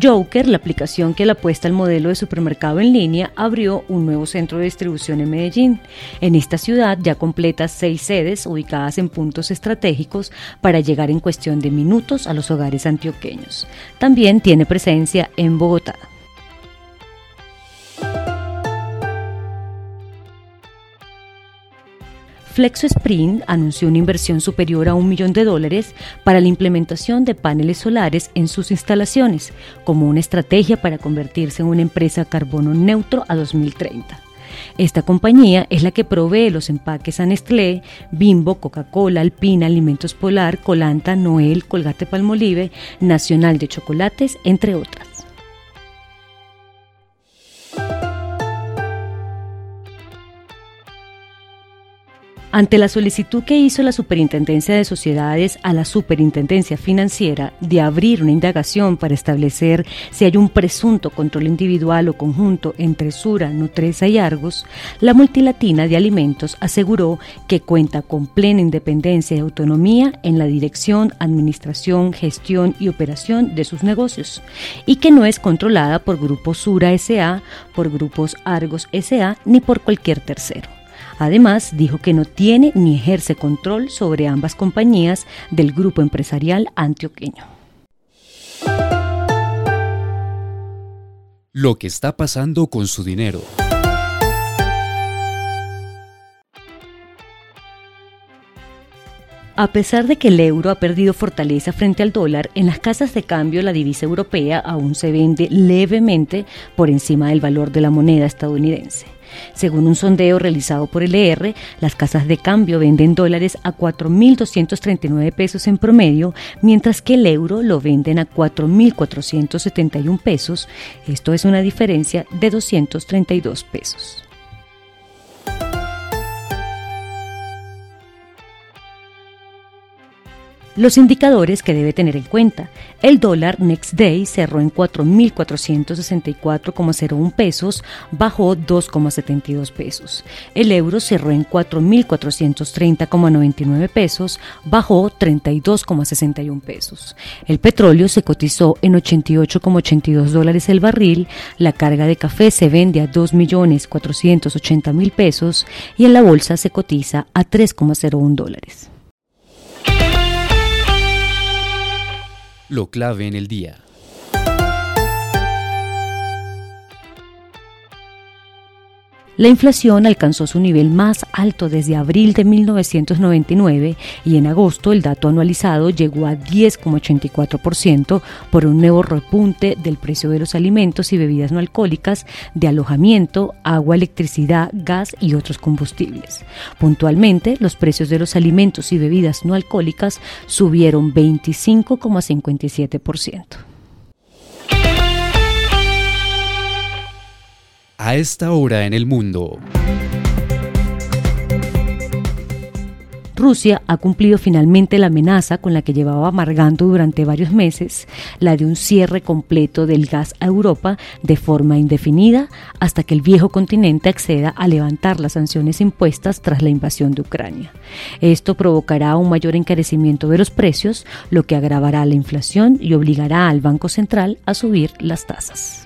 Joker, la aplicación que le apuesta al modelo de supermercado en línea, abrió un nuevo centro de distribución en Medellín. En esta ciudad ya completa seis sedes ubicadas en puntos estratégicos para llegar en cuestión de minutos a los hogares antioqueños. También tiene presencia en Bogotá. Flexo Spring anunció una inversión superior a un millón de dólares para la implementación de paneles solares en sus instalaciones, como una estrategia para convertirse en una empresa carbono neutro a 2030. Esta compañía es la que provee los empaques a Nestlé, Bimbo, Coca-Cola, Alpina, Alimentos Polar, Colanta, Noel, Colgate Palmolive, Nacional de Chocolates, entre otras. Ante la solicitud que hizo la Superintendencia de Sociedades a la Superintendencia Financiera de abrir una indagación para establecer si hay un presunto control individual o conjunto entre Sura, Nutresa y Argos, la multilatina de alimentos aseguró que cuenta con plena independencia y autonomía en la dirección, administración, gestión y operación de sus negocios y que no es controlada por Grupos Sura SA, por Grupos Argos SA ni por cualquier tercero. Además, dijo que no tiene ni ejerce control sobre ambas compañías del grupo empresarial antioqueño. Lo que está pasando con su dinero. A pesar de que el euro ha perdido fortaleza frente al dólar, en las casas de cambio la divisa europea aún se vende levemente por encima del valor de la moneda estadounidense. Según un sondeo realizado por el ER, las casas de cambio venden dólares a 4.239 pesos en promedio, mientras que el euro lo venden a 4.471 pesos. Esto es una diferencia de 232 pesos. Los indicadores que debe tener en cuenta. El dólar Next Day cerró en 4.464,01 pesos, bajó 2,72 pesos. El euro cerró en 4.430,99 pesos, bajó 32,61 pesos. El petróleo se cotizó en 88,82 dólares el barril, la carga de café se vende a 2.480.000 pesos y en la bolsa se cotiza a 3,01 dólares. Lo clave en el día. La inflación alcanzó su nivel más alto desde abril de 1999 y en agosto el dato anualizado llegó a 10,84% por un nuevo repunte del precio de los alimentos y bebidas no alcohólicas, de alojamiento, agua, electricidad, gas y otros combustibles. Puntualmente, los precios de los alimentos y bebidas no alcohólicas subieron 25,57%. A esta hora en el mundo. Rusia ha cumplido finalmente la amenaza con la que llevaba amargando durante varios meses, la de un cierre completo del gas a Europa de forma indefinida hasta que el viejo continente acceda a levantar las sanciones impuestas tras la invasión de Ucrania. Esto provocará un mayor encarecimiento de los precios, lo que agravará la inflación y obligará al Banco Central a subir las tasas.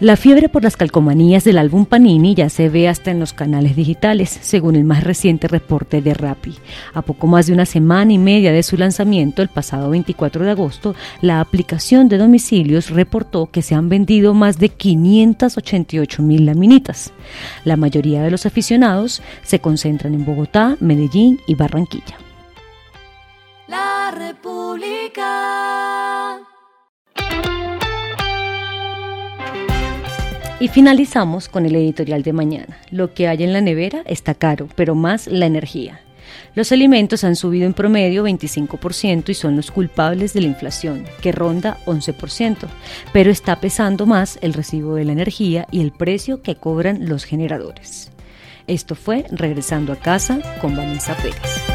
La fiebre por las calcomanías del álbum Panini ya se ve hasta en los canales digitales, según el más reciente reporte de Rappi. A poco más de una semana y media de su lanzamiento, el pasado 24 de agosto, la aplicación de domicilios reportó que se han vendido más de 588 mil laminitas. La mayoría de los aficionados se concentran en Bogotá, Medellín y Barranquilla. Y finalizamos con el editorial de mañana. Lo que hay en la nevera está caro, pero más la energía. Los alimentos han subido en promedio 25% y son los culpables de la inflación, que ronda 11%, pero está pesando más el recibo de la energía y el precio que cobran los generadores. Esto fue Regresando a casa con Vanessa Pérez.